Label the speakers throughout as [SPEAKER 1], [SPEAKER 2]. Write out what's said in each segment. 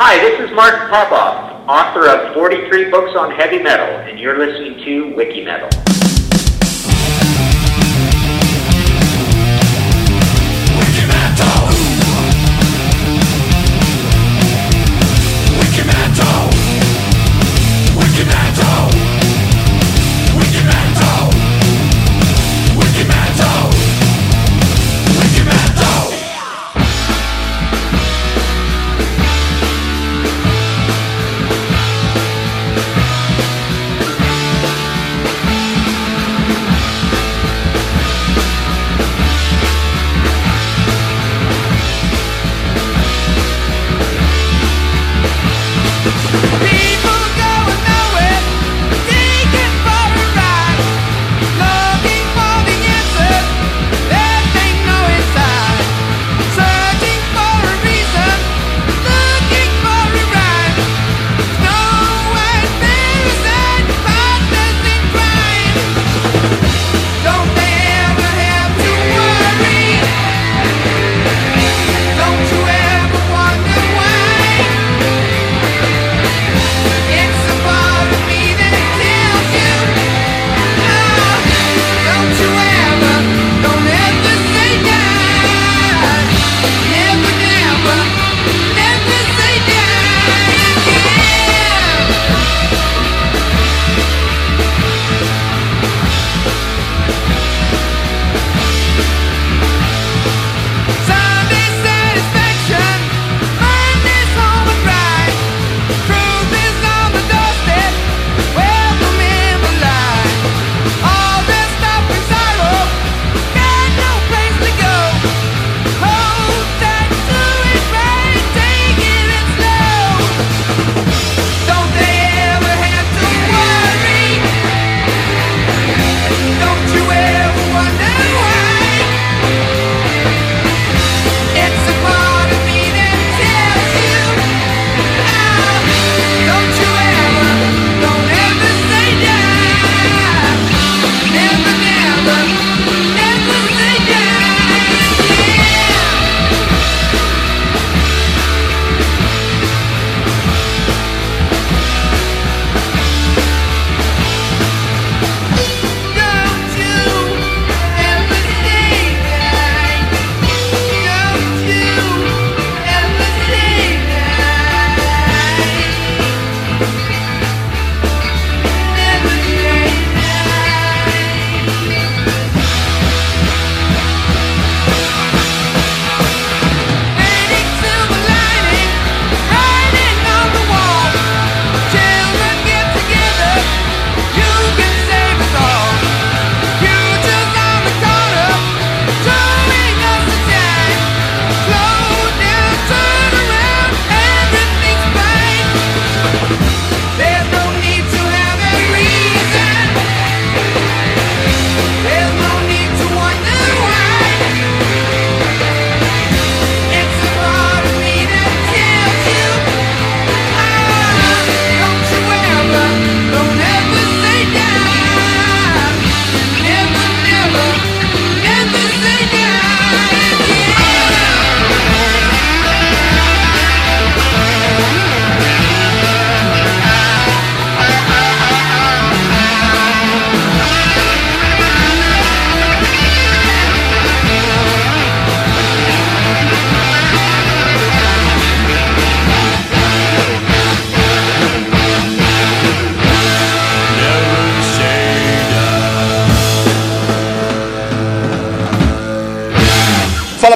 [SPEAKER 1] Hi, this is Mark Popoff, author of 43 books on heavy metal, and you're listening to Wiki Metal.
[SPEAKER 2] People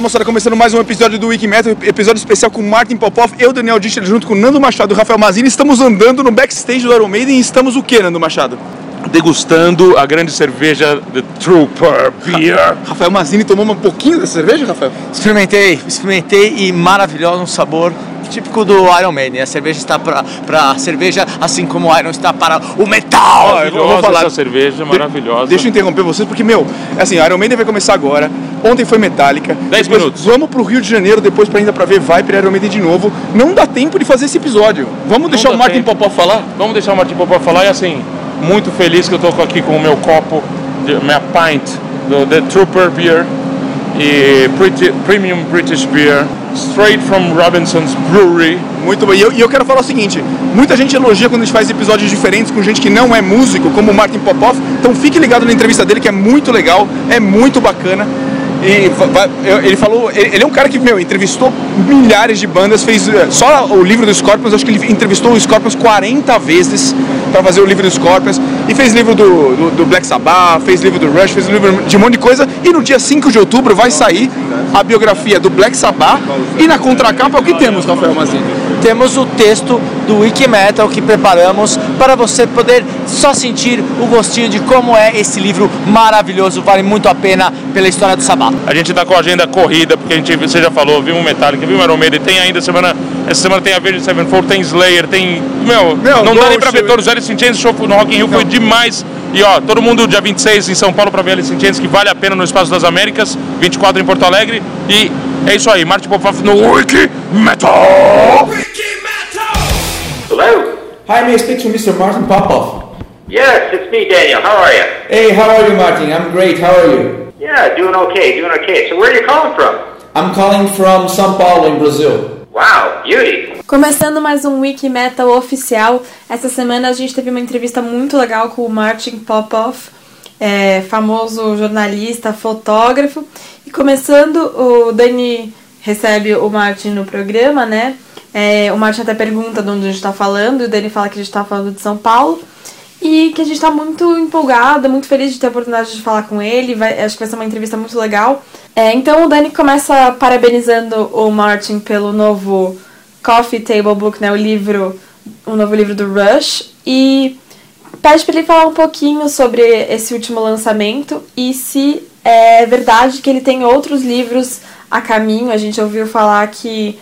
[SPEAKER 3] moçada, começando mais um episódio do Wiki Metal, episódio especial com Martin Popov, eu, Daniel Dichter, junto com Nando Machado e Rafael Mazini. Estamos andando no backstage do Iron Maiden e estamos o que, Nando Machado?
[SPEAKER 4] Degustando a grande cerveja The Trooper Beer.
[SPEAKER 3] Rafael Mazini tomou um pouquinho dessa cerveja, Rafael?
[SPEAKER 5] Experimentei, experimentei e maravilhoso, um sabor típico do Iron Maiden. A cerveja está para para cerveja, assim como o Iron está para o metal.
[SPEAKER 3] Ó, eu vou-
[SPEAKER 4] Maravilhosa
[SPEAKER 3] falar.
[SPEAKER 4] essa cerveja, maravilhosa.
[SPEAKER 3] Deixa eu interromper vocês, porque, meu, assim, Iron Maiden vai começar agora. Ontem foi Metallica.
[SPEAKER 4] Dez
[SPEAKER 3] depois
[SPEAKER 4] minutos.
[SPEAKER 3] Vamos pro Rio de Janeiro depois pra ainda pra ver Viper e Iron Maiden de novo. Não dá tempo de fazer esse episódio. Vamos deixar
[SPEAKER 4] dá
[SPEAKER 3] o Martin
[SPEAKER 4] tempo.
[SPEAKER 3] Popov falar?
[SPEAKER 4] Vamos deixar o Martin Popó falar e assim, muito feliz que eu tô aqui com o meu copo, minha pint do The Trooper Beer. e Briti- Premium British Beer, straight from Robinson's Brewery.
[SPEAKER 3] Muito bom. E eu, eu quero falar o seguinte: muita gente elogia quando a gente faz episódios diferentes com gente que não é músico, como o Martin Popoff. Então fique ligado na entrevista dele, que é muito legal, é muito bacana. E ele falou, ele é um cara que, meu, entrevistou milhares de bandas, fez eh, só o livro do Scorpions, acho que ele entrevistou o Scorpions 40 vezes para fazer o livro do Scorpions, e fez livro do, do, do Black Sabbath, fez livro do Rush, fez livro de um monte de coisa, e no dia 5 de outubro vai sair a biografia do Black Sabbath, e na contracapa o que temos, Rafael Mazini?
[SPEAKER 5] Temos o texto do Wiki Metal que preparamos para você poder só sentir o gostinho de como é esse livro maravilhoso, vale muito a pena pela história do Sabá.
[SPEAKER 4] A gente tá com a agenda corrida, porque a gente, você já falou, viu o Metallica, viu o Iron Maiden, tem ainda semana, essa semana tem a Avenged Sevenfold, tem Slayer, tem, meu,
[SPEAKER 3] Meu,
[SPEAKER 4] não dá nem pra
[SPEAKER 3] Ghost,
[SPEAKER 4] ver todos, Alice in Chains, o show no Rock in Rio foi demais, e ó, todo mundo dia 26 em São Paulo pra ver Alice in Chains, que vale a pena no Espaço das Américas, 24 em Porto Alegre, e é isso aí, Martin Popoff no Wiki Metal!
[SPEAKER 1] Hello?
[SPEAKER 6] Hi, may I speak to Mr. Martin Popoff?
[SPEAKER 1] Yes, it's me, Daniel. How are you?
[SPEAKER 6] Hey, how are you, Martin? I'm great. How are you?
[SPEAKER 1] Yeah, doing okay, doing okay. So where are you calling from?
[SPEAKER 6] I'm calling from São Paulo, in Brazil.
[SPEAKER 1] Wow, beauty.
[SPEAKER 7] Começando mais um Wiki Metal oficial. Essa semana a gente teve uma entrevista muito legal com o Martin Popoff, é, famoso jornalista, fotógrafo. E começando, o Dani recebe o Martin no programa, né? É, o Martin até pergunta de onde a gente tá falando, e o Dani fala que a gente tá falando de São Paulo. E que a gente tá muito empolgada, muito feliz de ter a oportunidade de falar com ele. Vai- acho que vai ser uma entrevista muito legal. É, então o Dani começa parabenizando o Martin pelo novo Coffee Table Book, né? O livro, o novo livro do Rush. E pede para ele falar um pouquinho sobre esse último lançamento e se é verdade que ele tem outros livros a caminho. A gente ouviu falar que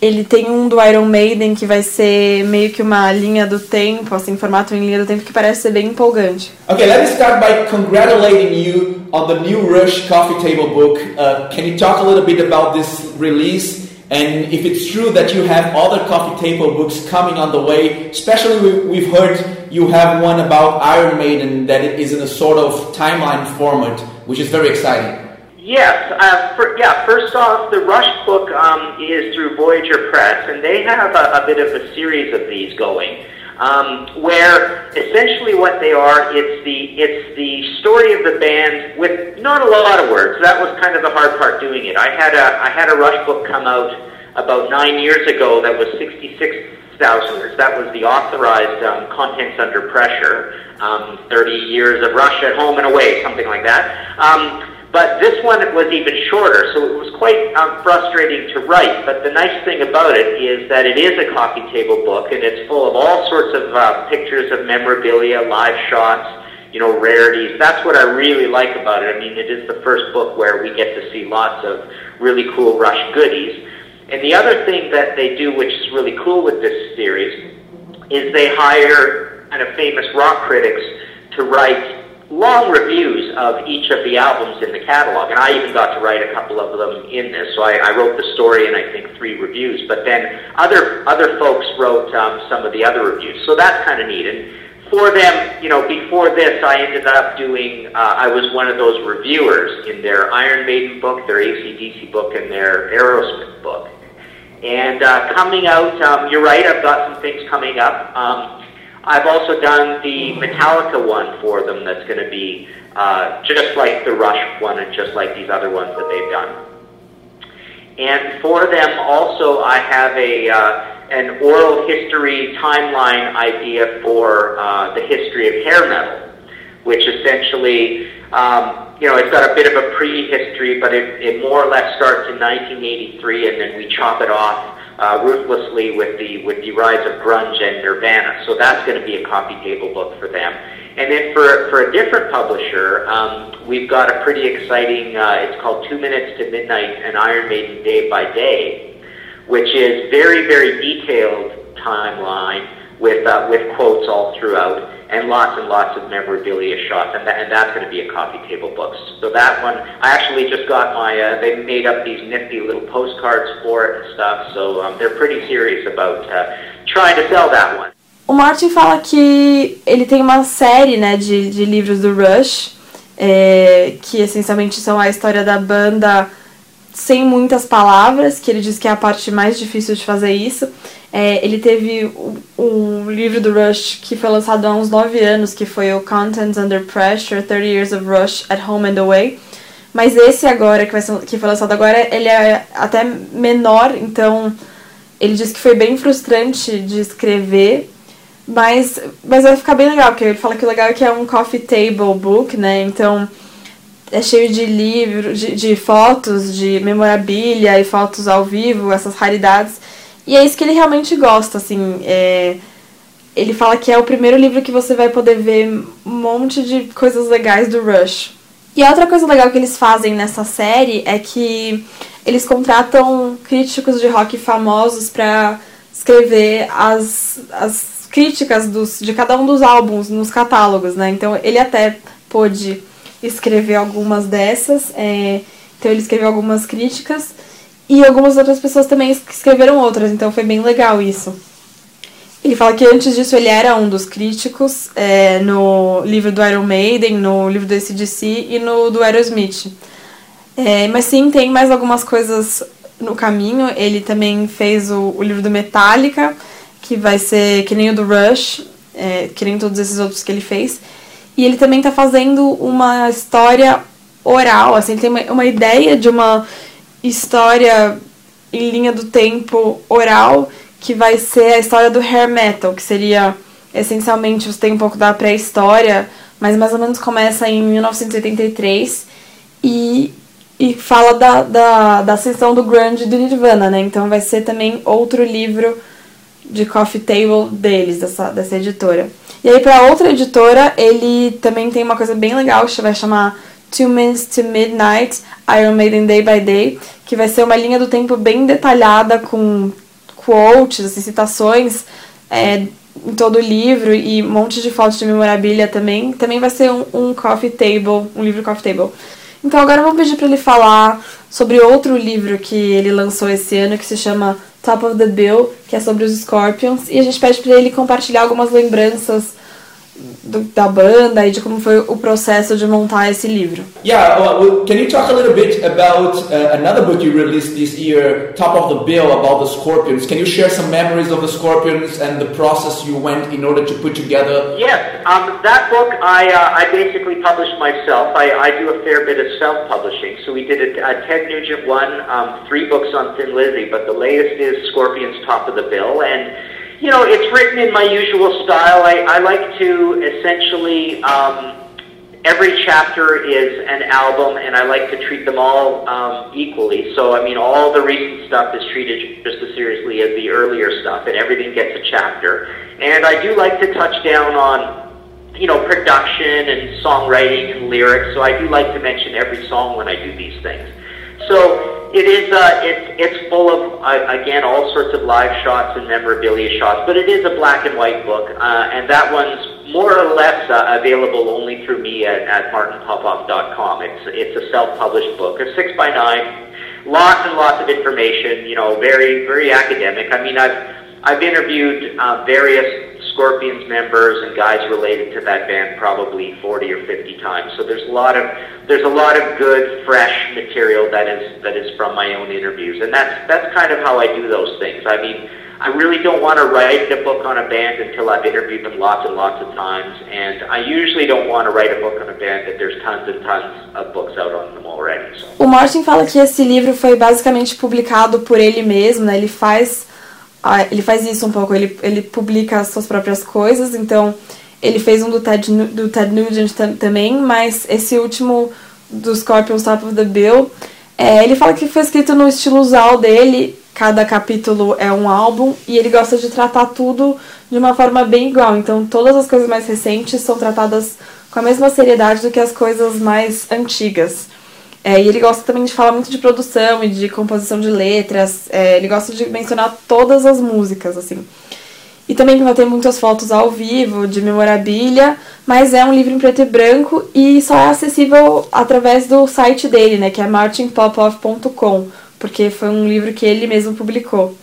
[SPEAKER 7] ele tem um do Iron Maiden que vai ser meio que uma linha do tempo, assim, formato em linha do tempo que parece ser bem empolgante.
[SPEAKER 6] Okay, let me start by congratulating you on the new Rush Coffee Table book. Uh, can you talk a little bit about this release? And if it's true that you have other coffee table books coming on the way, especially we, we've heard you have one about Iron Maiden that it is in a sort of timeline format, which is very exciting.
[SPEAKER 1] Yes, uh, for, yeah, first off, the Rush book um, is through Voyager Press, and they have a, a bit of a series of these going. Um, where essentially what they are, it's the it's the story of the band with not a lot of words. That was kind of the hard part doing it. I had a I had a Rush book come out about nine years ago that was sixty six thousand words. That was the authorized um, contents under pressure. Um, Thirty years of Rush at home and away, something like that. Um, but this one was even shorter, so it was quite um, frustrating to write. But the nice thing about it is that it is a coffee table book, and it's full of all sorts of uh, pictures of memorabilia, live shots, you know, rarities. That's what I really like about it. I mean, it is the first book where we get to see lots of really cool Rush goodies. And the other thing that they do, which is really cool with this series, is they hire kind of famous rock critics to write long reviews of each of the albums in the catalog. And I even got to write a couple of them in this. So I, I wrote the story and I think three reviews. But then other other folks wrote um, some of the other reviews. So that's kind of neat. And for them, you know, before this, I ended up doing, uh, I was one of those reviewers in their Iron Maiden book, their ACDC book, and their Aerosmith book. And uh, coming out, um, you're right, I've got some things coming up. Um, I've also done the Metallica one for them that's going to be uh, just like the Rush one and just like these other ones that they've done. And for them also, I have a uh, an oral history timeline idea for uh, the history of hair metal, which essentially, um, you know, it's got a bit of a prehistory, but it, it more or less starts in 1983, and then we chop it off uh, ruthlessly with the with the rise of grunge and Nirvana. So that's going to be a coffee table book for them. And then for for a different publisher, um, we've got a pretty exciting. Uh, it's called Two Minutes to Midnight: and Iron Maiden Day by Day, which is very very detailed timeline with uh, with quotes all throughout and lots and lots of memorabilia shots, and, that, and that's going to be a coffee table book. So that one, I actually just got my. Uh, they made up these nifty little postcards for it and stuff. So um, they're pretty serious about uh, trying to sell that one.
[SPEAKER 7] O Martin fala que ele tem uma série né, de, de livros do Rush, é, que essencialmente são a história da banda sem muitas palavras, que ele diz que é a parte mais difícil de fazer isso. É, ele teve o livro do Rush que foi lançado há uns 9 anos, que foi o Contents Under Pressure, 30 Years of Rush at Home and Away. Mas esse agora, que, vai ser, que foi lançado agora, ele é até menor, então ele disse que foi bem frustrante de escrever, mas, mas vai ficar bem legal, porque ele fala que o legal é que é um coffee table book, né? Então é cheio de livros, de, de fotos, de memorabilia e fotos ao vivo, essas raridades. E é isso que ele realmente gosta, assim. É, ele fala que é o primeiro livro que você vai poder ver um monte de coisas legais do Rush. E outra coisa legal que eles fazem nessa série é que eles contratam críticos de rock famosos para escrever as, as críticas dos, de cada um dos álbuns nos catálogos, né? Então ele até pôde escrever algumas dessas, é, então ele escreveu algumas críticas e algumas outras pessoas também escreveram outras, então foi bem legal isso. Ele fala que antes disso ele era um dos críticos é, no livro do Iron Maiden, no livro do ACDC e no do Aerosmith. É, mas sim, tem mais algumas coisas no caminho. Ele também fez o, o livro do Metallica, que vai ser que nem o do Rush, é, que nem todos esses outros que ele fez. E ele também está fazendo uma história oral, assim, ele tem uma, uma ideia de uma história em linha do tempo oral que vai ser a história do hair metal, que seria essencialmente você tem um pouco da pré-história, mas mais ou menos começa em 1983 e, e fala da, da, da ascensão do grunge do Nirvana, né? Então vai ser também outro livro de coffee table deles, dessa, dessa editora. E aí para outra editora, ele também tem uma coisa bem legal que vai chamar Two Minutes to Midnight, Iron Maiden Day by Day, que vai ser uma linha do tempo bem detalhada com quotes, assim, citações é, em todo o livro e um monte de fotos de memorabilia também. Também vai ser um, um coffee table, um livro coffee table. Então agora vamos pedir para ele falar sobre outro livro que ele lançou esse ano que se chama Top of the Bill, que é sobre os Scorpions, e a gente pede para ele compartilhar algumas lembranças do, da banda e de como foi o processo de montar esse livro.
[SPEAKER 6] Yeah, well, can you talk a little bit about uh, another book you released this year, Top of the Bill, about the Scorpions? Can you share some memories of the Scorpions and the process you went in order to put together?
[SPEAKER 1] Yes, um, that book I, uh, I basically published myself. I, I do a fair bit of self-publishing. So we did a, a Ted Nugent one, um, three books on Thin Lizzy, but the latest is Scorpions Top of the Bill, and you know, it's written in my usual style. I, I like to essentially, um, every chapter is an album, and I like to treat them all um, equally. So, I mean, all the recent stuff is treated just as seriously as the earlier stuff, and everything gets a chapter. And I do like to touch down on, you know, production and songwriting and lyrics. So I do like to mention every song when I do these things. So it is. Uh, it's it's full of uh, again all sorts of live shots and memorabilia shots, but it is a black and white book, uh, and that one's more or less uh, available only through me at, at martinpopoff.com. It's it's a self-published book, a six by nine, lots and lots of information. You know, very very academic. I mean, I've I've interviewed uh, various Scorpions members and guys related to that band probably 40 or 50 times. So there's a lot of there's a lot of good fresh material that is that is from my own interviews, and that's that's kind of how I do those things. I mean, I really don't want to write a book on a band until I've interviewed them lots and lots of times, and I usually don't want to write a book on a band that there's tons and tons of books out on them already. So.
[SPEAKER 7] O Martin fala que esse livro foi basicamente publicado por ele mesmo, né? Ele faz ele faz isso um pouco, ele, ele publica as suas próprias coisas, então ele fez um do Ted, do Ted Nugent tam, também, mas esse último do Scorpions Top of the Bill, é, ele fala que foi escrito no estilo usual dele, cada capítulo é um álbum, e ele gosta de tratar tudo de uma forma bem igual, então todas as coisas mais recentes são tratadas com a mesma seriedade do que as coisas mais antigas. É, e ele gosta também de falar muito de produção e de composição de letras. É, ele gosta de mencionar todas as músicas, assim. E também vai ter muitas fotos ao vivo, de memorabilia, mas é um livro em preto e branco e só é acessível através do site dele, né, que é martinpopoff.com, porque foi um livro que ele mesmo publicou.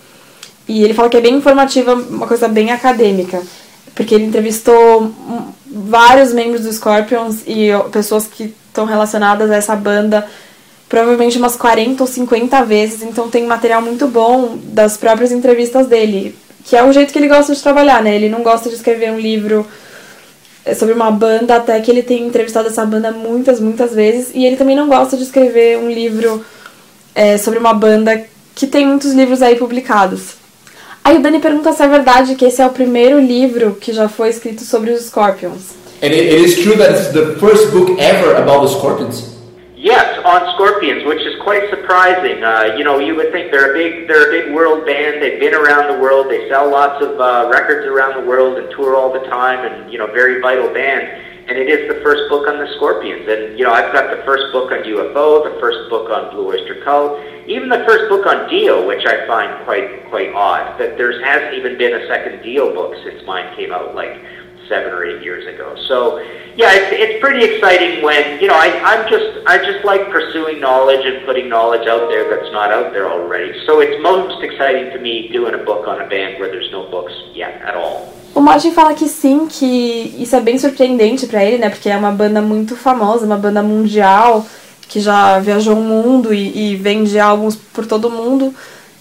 [SPEAKER 7] E ele fala que é bem informativa, uma coisa bem acadêmica, porque ele entrevistou vários membros do Scorpions e pessoas que estão relacionadas a essa banda provavelmente umas 40 ou 50 vezes, então tem material muito bom das próprias entrevistas dele, que é o jeito que ele gosta de trabalhar, né? Ele não gosta de escrever um livro é, sobre uma banda, até que ele tem entrevistado essa banda muitas, muitas vezes, e ele também não gosta de escrever um livro é, sobre uma banda que tem muitos livros aí publicados. Aí o Dani pergunta se é verdade que esse é o primeiro livro que já foi escrito sobre os Scorpions.
[SPEAKER 6] And it, it is true that it's the first book ever about the Scorpions.
[SPEAKER 1] Yes, on Scorpions, which is quite surprising. Uh, you know, you would think they're a big they're a big world band. They've been around the world. They sell lots of uh, records around the world and tour all the time, and you know, very vital band. And it is the first book on the Scorpions. And you know, I've got the first book on UFO, the first book on Blue Oyster Cult, even the first book on Dio, which I find quite quite odd that there hasn't even been a second Dio book since mine came out like seven or eight years ago. So, yeah, it's, it's pretty exciting when you know I, I'm just I just like pursuing knowledge and putting knowledge out there that's not out there already. So it's most exciting to me doing a book on a band where there's no books yet at all.
[SPEAKER 7] O Martin fala que sim, que isso é bem surpreendente pra ele, né? Porque é uma banda muito famosa, uma banda mundial que já viajou o mundo e, e vende álbuns por todo mundo.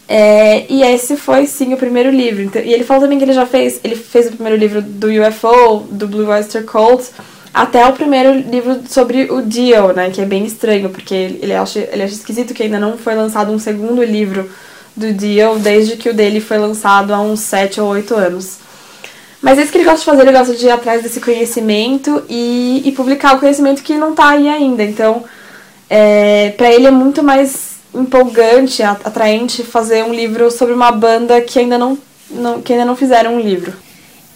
[SPEAKER 7] É, e esse foi sim o primeiro livro. Então, e ele falou também que ele já fez, ele fez o primeiro livro do UFO, do Blue Oyster Cult, até o primeiro livro sobre o Dio, né? Que é bem estranho, porque ele acha, ele acha esquisito que ainda não foi lançado um segundo livro do Dio desde que o dele foi lançado há uns 7 ou 8 anos. Mas é isso que ele gosta de fazer, ele gosta de ir atrás desse conhecimento e, e publicar o conhecimento que não tá aí ainda. Então, é, para ele é muito mais empolgante, atraente fazer um livro sobre uma banda que ainda não, não, que ainda não fizeram um livro.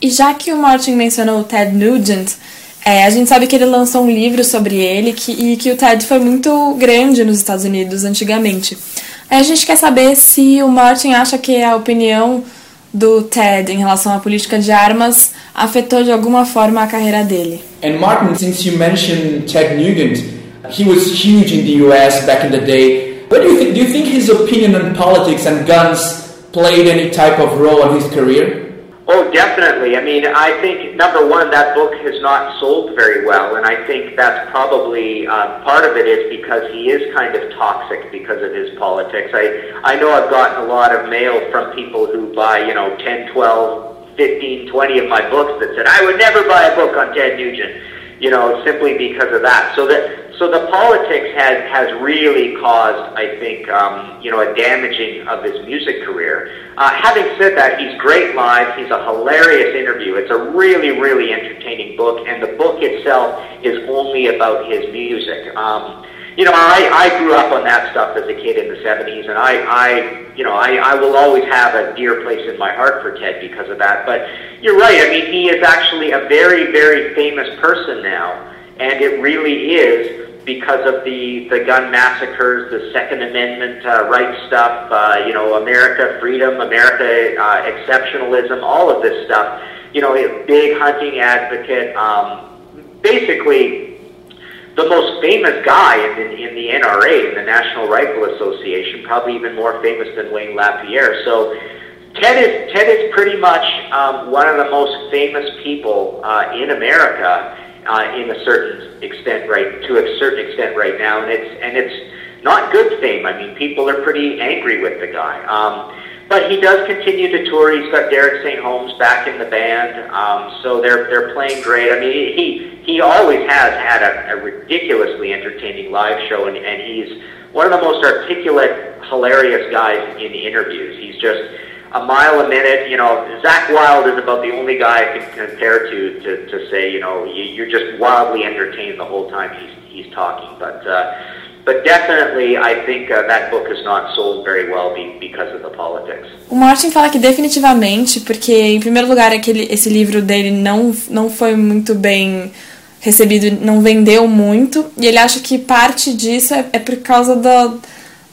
[SPEAKER 7] E já que o Martin mencionou o Ted Nugent, é, a gente sabe que ele lançou um livro sobre ele que, e que o Ted foi muito grande nos Estados Unidos antigamente. Aí a gente quer saber se o Martin acha que a opinião do Ted em relação à política de armas afetou de alguma forma a carreira dele.
[SPEAKER 6] And Martin, since you mentioned Ted Nugent, he was huge in the US back in the day. What do you think? Do you think his opinion on politics and guns played any type of role in his career?
[SPEAKER 1] Oh, definitely. I mean, I think number one, that book has not sold very well, and I think that's probably uh, part of it is because he is kind of toxic because of his politics. I I know I've gotten a lot of mail from people who buy, you know, 10, 12, 15, 20 of my books that said I would never buy a book on Ted Nugent, you know, simply because of that. So that so the politics has has really caused, I think, um, you know, a damaging of his music career. Uh, having said that, he's great live. He's a hilarious interview. It's a really, really entertaining book, and the book itself is only about his music. Um, you know, I, I grew up on that stuff as a kid in the 70s, and I, I you know, I, I will always have a dear place in my heart for Ted because of that. But you're right. I mean, he is actually a very, very famous person now, and it really is because of the, the gun massacres, the Second Amendment uh, rights stuff, uh, you know, America freedom, America uh, exceptionalism, all of this stuff. You know, a big hunting advocate. Um, basically, the most famous guy in the, in the NRA, in the National Rifle Association, probably even more famous than Wayne LaPierre. So Ted is Ted is pretty much um, one of the most famous people uh, in America uh, in a certain extent right to a certain extent right now, and it's and it's not good fame. I mean, people are pretty angry with the guy. Um, but he does continue to tour. He's got Derek St. Holmes back in the band, um, so they're they're playing great. I mean, he he always has had a, a ridiculously entertaining live show, and, and he's one of the most articulate, hilarious guys in interviews. He's just a mile a minute. You know, Zach Wild is about the only guy I can compare to to, to say, you know, you, you're just wildly entertained the whole time he's he's talking. But uh, but definitely, I think uh, that book has not sold very well be, because of the politics.
[SPEAKER 7] O Martin fala que definitivamente, porque em primeiro lugar aquele esse livro dele não não foi muito bem recebido, não vendeu muito, e ele acha que parte disso é, é por causa da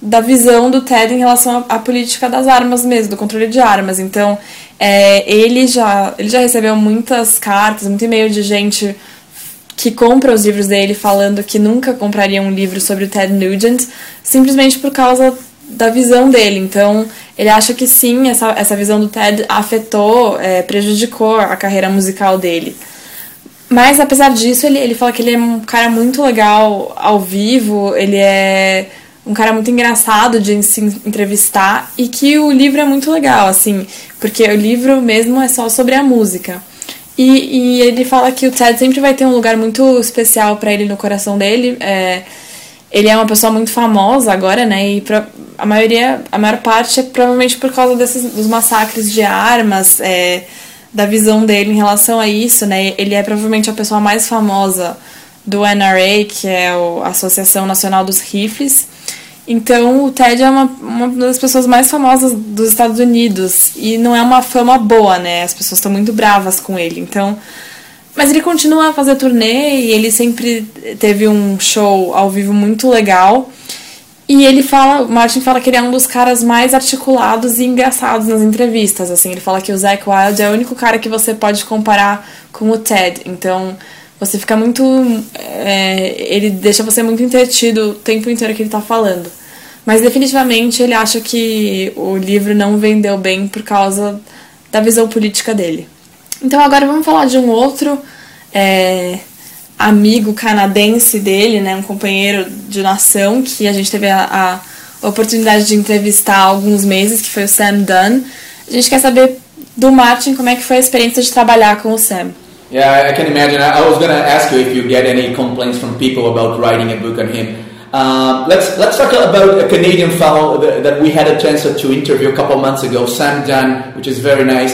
[SPEAKER 7] da visão do Ted em relação à, política das armas mesmo, do controle de armas. Então, é, ele, já, ele já recebeu muitas cartas, muito e-mail de gente que compra os livros dele falando que nunca compraria um livro sobre o Ted Nugent, simplesmente por causa da visão dele. Então, ele acha que sim, essa, essa visão do Ted afetou, é, prejudicou a carreira musical dele. Mas, apesar disso, ele, ele fala que ele é um cara muito legal ao vivo, ele é um cara muito engraçado de se entrevistar e que o livro é muito legal, assim, porque o livro mesmo é só sobre a música. E, e ele fala que o Ted sempre vai ter um lugar muito especial para ele no coração dele. É, ele é uma pessoa muito famosa agora, né? E pra, a maioria, a maior parte é provavelmente por causa desses dos massacres de armas, é, da visão dele em relação a isso, né? Ele é provavelmente a pessoa mais famosa do NRA, que é a Associação Nacional dos Rifles. Então, o Ted é uma, uma das pessoas mais famosas dos Estados Unidos. E não é uma fama boa, né? As pessoas estão muito bravas com ele. Então. Mas ele continua a fazer turnê e ele sempre teve um show ao vivo muito legal. E ele fala, o Martin fala que ele é um dos caras mais articulados e engraçados nas entrevistas. Assim, ele fala que o Zac Wilde é o único cara que você pode comparar com o Ted. Então, você fica muito. É, ele deixa você muito entretido o tempo inteiro que ele tá falando. Mas definitivamente ele acha que o livro não vendeu bem por causa da visão política dele. Então agora vamos falar de um outro é, amigo canadense dele, né, um companheiro de nação que a gente teve a, a oportunidade de entrevistar há alguns meses, que foi o Sam Dunn. A gente quer saber do Martin como é que foi a experiência de trabalhar com o Sam.
[SPEAKER 6] Yeah, I can imagine. I was going to ask you if you get any complaints from people about writing a book on him. Um, let's let's talk about a Canadian fellow that, we had a chance to interview a couple months ago, Sam Dunn, which is very nice.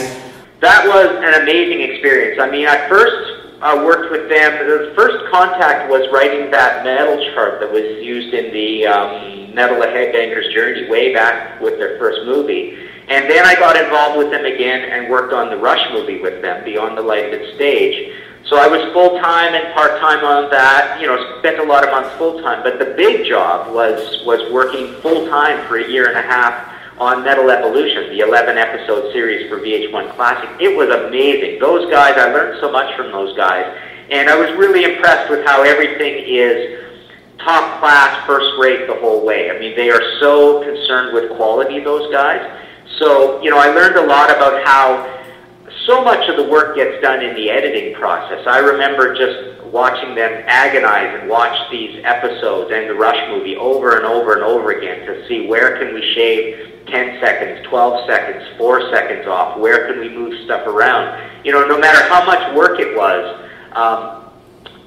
[SPEAKER 1] That was an amazing experience. I mean, I first uh, worked with them. The first contact was writing that metal chart that was used in the um, Metal of Headbangers Journey way back with their first movie. And then I got involved with them again and worked on the Rush movie with them, Beyond the Lighted Stage. So I was full time and part time on that. You know, spent a lot of months full time. But the big job was was working full time for a year and a half on Metal Evolution, the 11 episode series for VH1 Classic. It was amazing. Those guys, I learned so much from those guys, and I was really impressed with how everything is top class, first rate the whole way. I mean, they are so concerned with quality. Those guys. So, you know, I learned a lot about how so much of the work gets done in the editing process. I remember just watching them agonize and watch these episodes and the Rush movie over and over and over again to see where can we shave 10 seconds, 12 seconds, 4 seconds off, where can we move stuff around. You know, no matter how much work it was, um,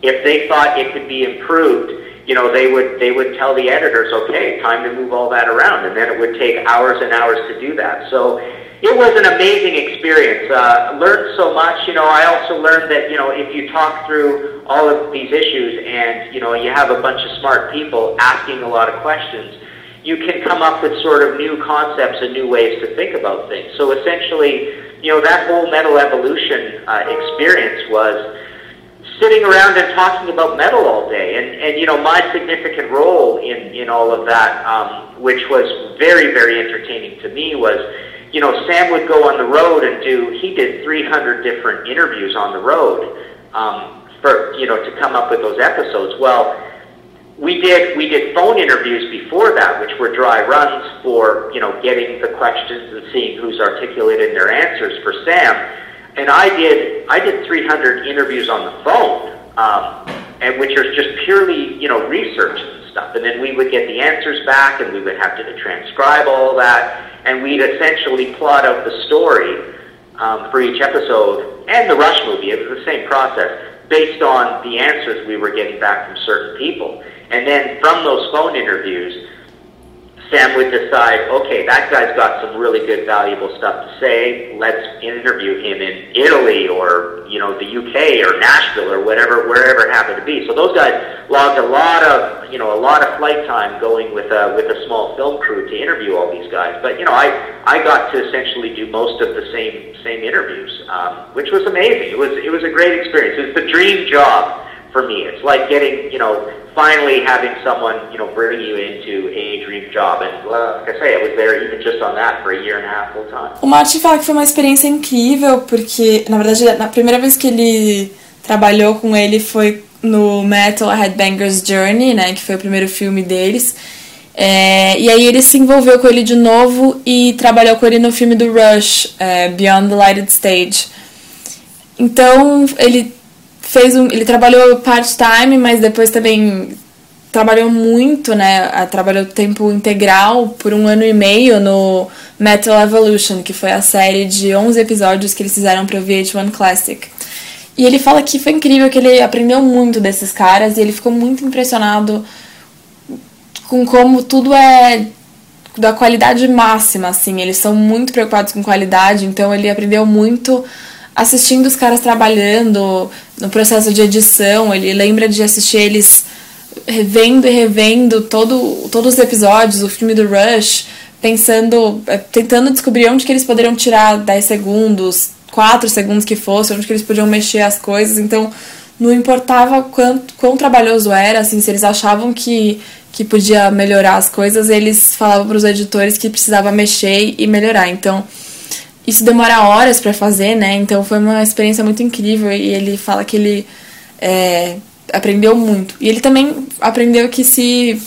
[SPEAKER 1] if they thought it could be improved, you know, they would they would tell the editors, okay, time to move all that around, and then it would take hours and hours to do that. So it was an amazing experience. Uh, learned so much. You know, I also learned that you know if you talk through all of these issues and you know you have a bunch of smart people asking a lot of questions, you can come up with sort of new concepts and new ways to think about things. So essentially, you know, that whole metal evolution uh, experience was sitting around and talking about metal all day. And, and you know, my significant role in, in all of that, um, which was very, very entertaining to me, was you know, Sam would go on the road and do, he did 300 different interviews on the road um, for, you know, to come up with those episodes. Well, we did we did phone interviews before that, which were dry runs for you know getting the questions and seeing who's articulated their answers for Sam. And I did I did 300 interviews on the phone, um, and which are just purely you know research and stuff. And then we would get the answers back, and we would have to transcribe all that and we'd essentially plot out the story um, for each episode and the Rush movie. It was the same process based on the answers we were getting back from certain people. And then from those phone interviews, Sam would decide, okay, that guy's got some really good, valuable stuff to say. Let's interview him in Italy or you know the UK or Nashville or whatever, wherever it happened to be. So those guys logged a lot of you know a lot of flight time going with a with a small film crew to interview all these guys. But you know, I I got to essentially do most of the same same interviews, um, which was amazing. It was it was a great experience. It's the dream job for me. It's like getting you know finally having someone, you know, bring you into a dream job. And like I say, I was there even just on that for a year and a half full time.
[SPEAKER 7] O Martin fala que foi uma experiência incrível, porque, na verdade, na primeira vez que ele trabalhou com ele foi no Metal Headbangers Journey, né, que foi o primeiro filme deles. É, e aí ele se envolveu com ele de novo e trabalhou com ele no filme do Rush, é, Beyond the Lighted Stage. Então ele fez um, ele trabalhou part-time, mas depois também trabalhou muito, né? ah, Trabalhou tempo integral por um ano e meio no Metal Evolution, que foi a série de 11 episódios que eles fizeram para o VH1 Classic. E ele fala que foi incrível, que ele aprendeu muito desses caras e ele ficou muito impressionado com como tudo é da qualidade máxima, assim. Eles são muito preocupados com qualidade, então ele aprendeu muito assistindo os caras trabalhando no processo de edição. Ele lembra de assistir eles revendo e revendo todo, todos os episódios, o filme do Rush, pensando, eh, tentando descobrir onde que eles poderiam tirar 10 segundos, 4 segundos que fosse, onde que eles podiam mexer as coisas. Então, não importava quanto, quão trabalhoso era, assim, se eles achavam que, que podia melhorar as coisas, eles falavam para os editores que precisava mexer e melhorar. Então, isso demora horas para fazer, né? Então, foi uma experiência muito incrível e ele fala que ele é, aprendeu muito. E ele também aprendeu que se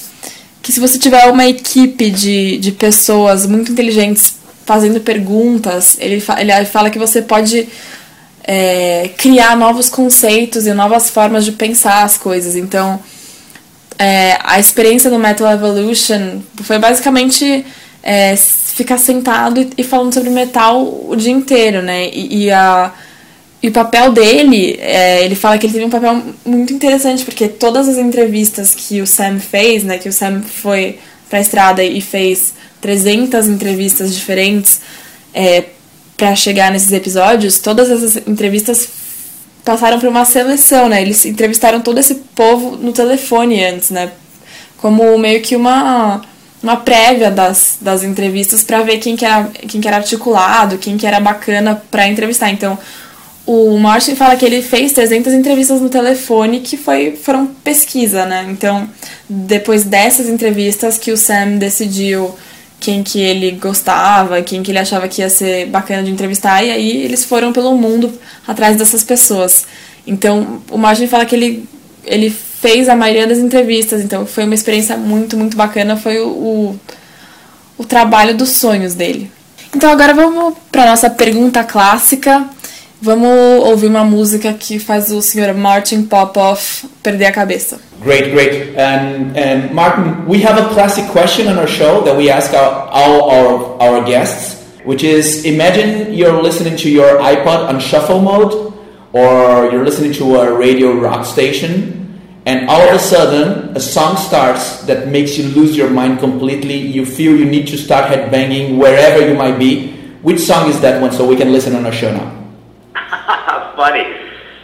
[SPEAKER 7] que se você tiver uma equipe de, de pessoas muito inteligentes fazendo perguntas, ele, fa ele fala que você pode é, criar novos conceitos e novas formas de pensar as coisas. Então, é, a experiência do Metal Evolution foi basicamente é, ficar sentado e, e falando sobre metal o dia inteiro, né? E, e a, e o papel dele, é, ele fala que ele teve um papel muito interessante, porque todas as entrevistas que o Sam fez, né? Que o Sam foi pra estrada e fez 300 entrevistas diferentes é, para chegar nesses episódios, todas essas entrevistas passaram por uma seleção, né? Eles entrevistaram todo esse povo no telefone antes, né? Como meio que uma uma prévia das, das entrevistas para ver quem que, era, quem que era articulado, quem que era bacana para entrevistar. Então, o Martin fala que ele fez 300 entrevistas no telefone que foi, foram pesquisa, né? Então, depois dessas entrevistas que o Sam decidiu quem que ele gostava, quem que ele achava que ia ser bacana de entrevistar, e aí eles foram pelo mundo atrás dessas pessoas. Então, o Martin fala que ele, ele fez a maioria das entrevistas, então foi uma experiência muito, muito bacana, foi o, o, trabalho dos sonhos dele. Então agora vamos para nossa pergunta clássica. Vamos ouvir uma música que faz o Sr. Martin Popoff perder a cabeça.
[SPEAKER 6] Great, great. And, and Martin, we have a classic question on our show that we ask our, all our, our guests, which is imagine you're listening to your iPod on shuffle mode, or you're listening to a radio rock station, and all of a sudden a song starts that makes you lose your mind completely. You feel you need to start headbanging wherever you might be. Which song is that one so we can listen on our show now?
[SPEAKER 1] Funny.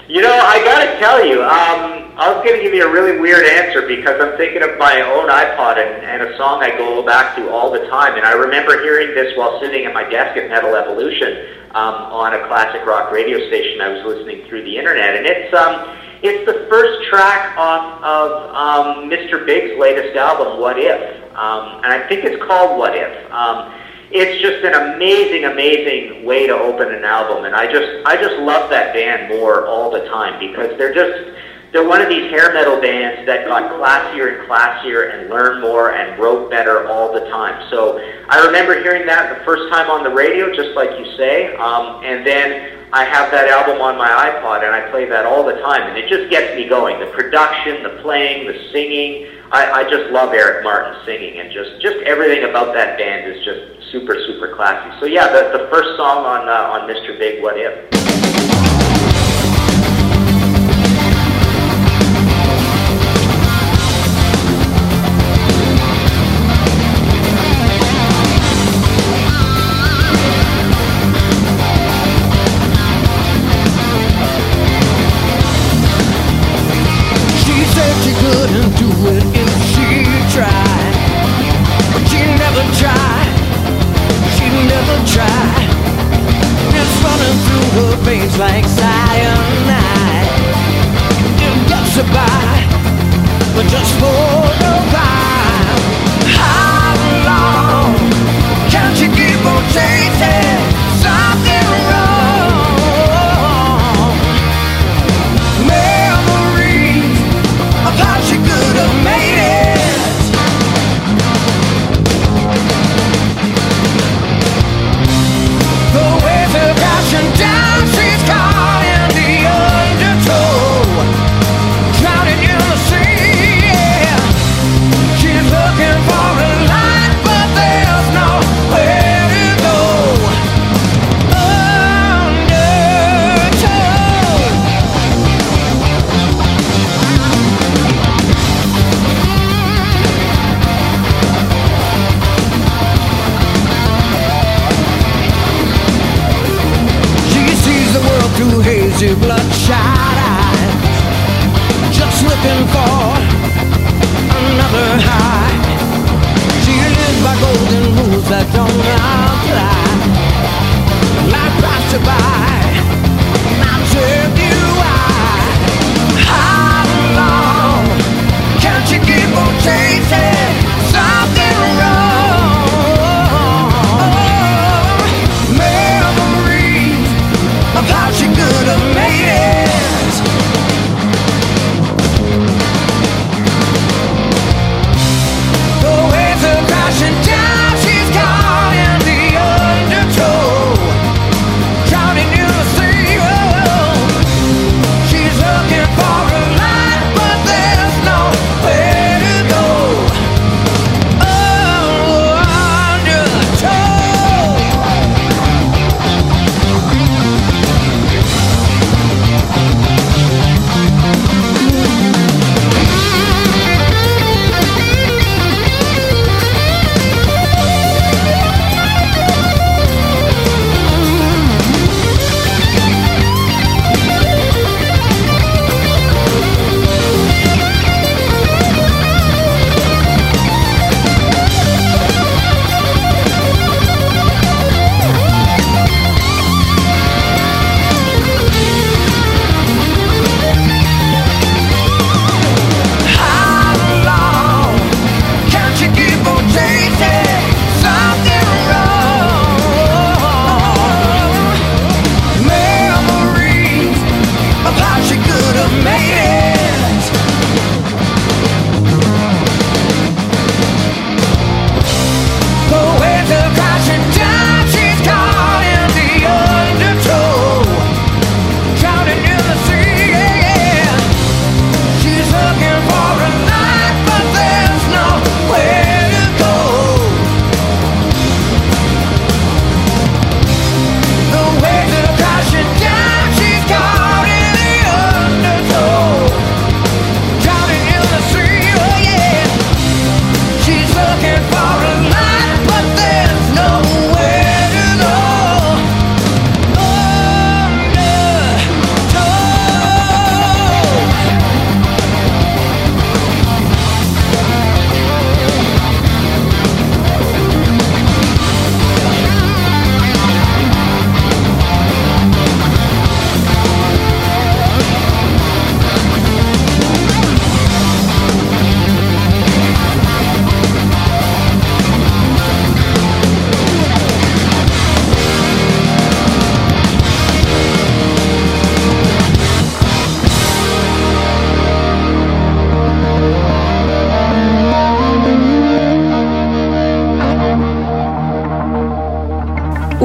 [SPEAKER 1] You know, I gotta tell you, um, I was gonna give you a really weird answer because I'm thinking of my own iPod and, and a song I go back to all the time. And I remember hearing this while sitting at my desk at Metal Evolution um, on a classic rock radio station. I was listening through the internet, and it's um, it's the first track off of um, Mr. Big's latest album, What If, um, and I think it's called What If. Um, it's just an amazing, amazing way to open an album, and I just, I just love that band more all the time because they're just, they're one of these hair metal bands that got classier and classier and learned more and wrote better all the time. So I remember hearing that the first time on the radio, just like you say, um, and then I have that album on my iPod and I play that all the time, and it just gets me going. The production, the playing, the singing. I, I just love Eric Martin singing, and just just everything about that band is just super super classy. So yeah, the the first song on uh, on Mr. Big, What If.
[SPEAKER 2] Do it if she tried. But she never tried. She never tried. It's running through her veins like cyanide. It gets by, but just for a while. How long can she keep on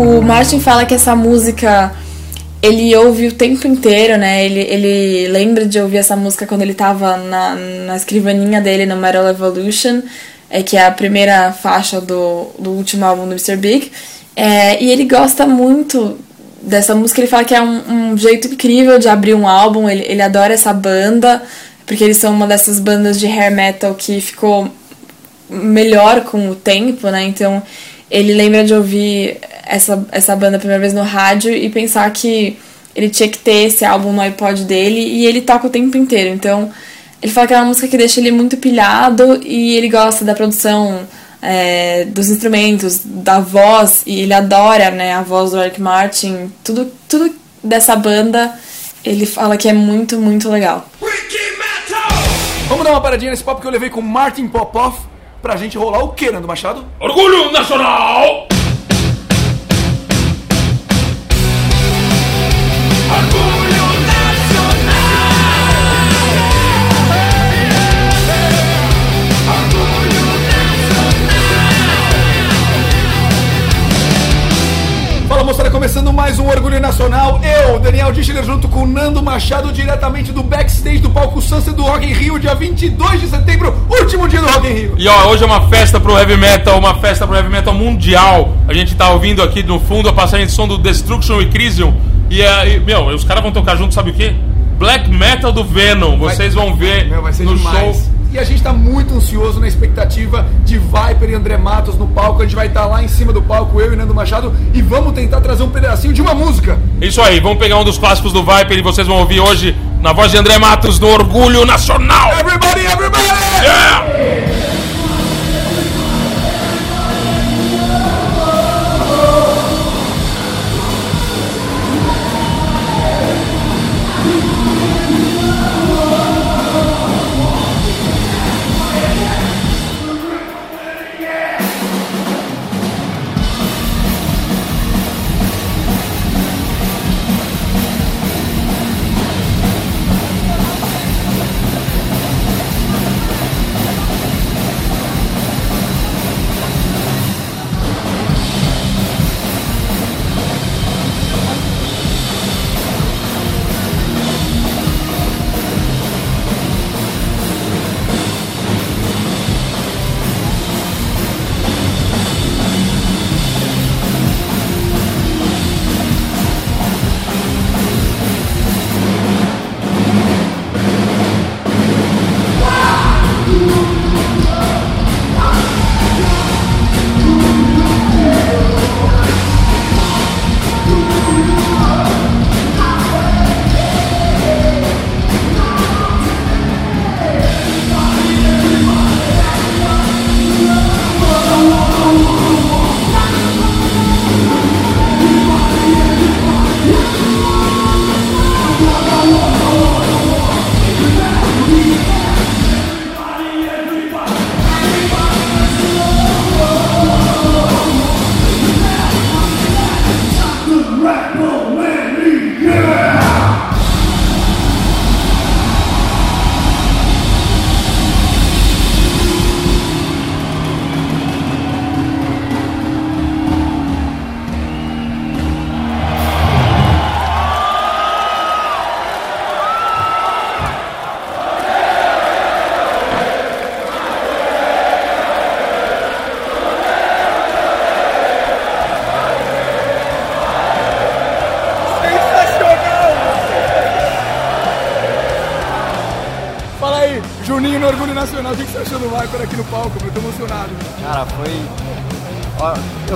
[SPEAKER 7] O Martin fala que essa música ele ouve o tempo inteiro, né? Ele, ele lembra de ouvir essa música quando ele tava na, na escrivaninha dele no Metal Evolution, é, que é a primeira faixa do, do último álbum do Mr. Big. É, e ele gosta muito dessa música, ele fala que é um, um jeito incrível de abrir um álbum, ele, ele adora essa banda, porque eles são uma dessas bandas de hair metal que ficou melhor com o tempo, né? Então ele lembra de ouvir essa, essa banda a primeira vez no rádio e pensar que ele tinha que ter esse álbum no iPod dele e ele toca o tempo inteiro. Então ele fala que é uma música que deixa ele muito pilhado e ele gosta da produção é, dos instrumentos, da voz, e ele adora né, a voz do Eric Martin, tudo, tudo dessa banda ele fala que é muito, muito legal.
[SPEAKER 3] Vamos dar uma paradinha nesse papo que eu levei com Martin Popoff pra gente rolar o que, Nando Machado?
[SPEAKER 4] Orgulho Nacional!
[SPEAKER 3] Começando mais um Orgulho Nacional. Eu, Daniel Dischler, junto com Nando Machado, diretamente do backstage do palco Sunset do Rock in Rio, dia 22 de setembro, último dia do Rock in Rio.
[SPEAKER 4] E ó, hoje é uma festa pro heavy metal, uma festa pro heavy metal mundial. A gente tá ouvindo aqui no fundo a passagem de som do Destruction e Crisium. E, é, e, meu, os caras vão tocar junto, sabe o quê? Black Metal do Venom. Vocês vão ver
[SPEAKER 3] Meu, vai ser
[SPEAKER 4] no
[SPEAKER 3] demais.
[SPEAKER 4] show
[SPEAKER 3] E a gente tá muito ansioso na expectativa de Viper e André Matos no palco. A gente vai estar lá em cima do palco, eu e Nando Machado, e vamos tentar trazer um pedacinho de uma música.
[SPEAKER 4] Isso aí, vamos pegar um dos clássicos do Viper e vocês vão ouvir hoje na voz de André Matos no Orgulho Nacional.
[SPEAKER 3] Everybody, everybody!
[SPEAKER 4] Yeah!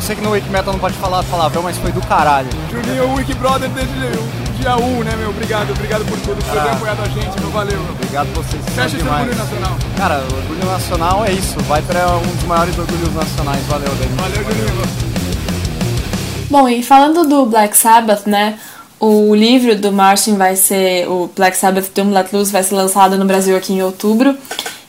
[SPEAKER 8] Sei que no Wiki Metal não pode falar palavrão, mas foi do caralho.
[SPEAKER 3] Juninho, o Wiki Brother desde o dia 1, né, meu? Obrigado, obrigado por tudo, por ter
[SPEAKER 8] Ah.
[SPEAKER 3] apoiado a gente, meu. Valeu.
[SPEAKER 8] Obrigado vocês,
[SPEAKER 3] Fecha esse
[SPEAKER 8] demais.
[SPEAKER 3] Orgulho Nacional.
[SPEAKER 8] Cara, o Orgulho Nacional é isso. Viper é um dos maiores orgulhos nacionais. Valeu, Dani.
[SPEAKER 3] Valeu, Juninho.
[SPEAKER 7] Bom, e falando do Black Sabbath, né? O livro do Martin vai ser. O Black Sabbath Doom Let Loose vai ser lançado no Brasil aqui em outubro.